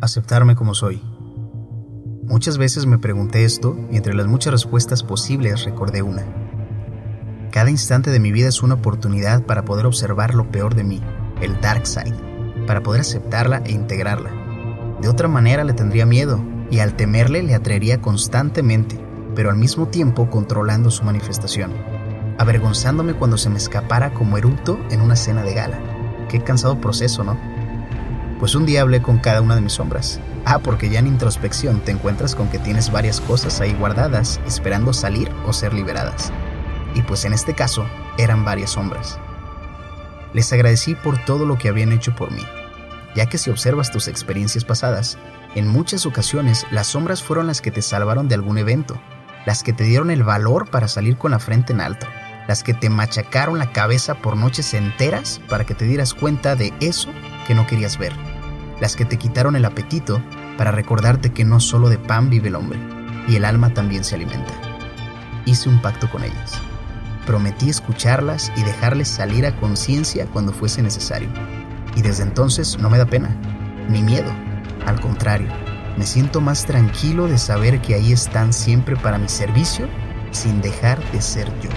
Aceptarme como soy. Muchas veces me pregunté esto y entre las muchas respuestas posibles recordé una. Cada instante de mi vida es una oportunidad para poder observar lo peor de mí, el dark side, para poder aceptarla e integrarla. De otra manera le tendría miedo y al temerle le atraería constantemente, pero al mismo tiempo controlando su manifestación, avergonzándome cuando se me escapara como eructo en una cena de gala. Qué cansado proceso, ¿no? Pues un día con cada una de mis sombras. Ah, porque ya en introspección te encuentras con que tienes varias cosas ahí guardadas esperando salir o ser liberadas. Y pues en este caso eran varias sombras. Les agradecí por todo lo que habían hecho por mí, ya que si observas tus experiencias pasadas, en muchas ocasiones las sombras fueron las que te salvaron de algún evento, las que te dieron el valor para salir con la frente en alto, las que te machacaron la cabeza por noches enteras para que te dieras cuenta de eso que no querías ver, las que te quitaron el apetito para recordarte que no solo de pan vive el hombre, y el alma también se alimenta. Hice un pacto con ellas. Prometí escucharlas y dejarles salir a conciencia cuando fuese necesario. Y desde entonces no me da pena, ni miedo. Al contrario, me siento más tranquilo de saber que ahí están siempre para mi servicio sin dejar de ser yo.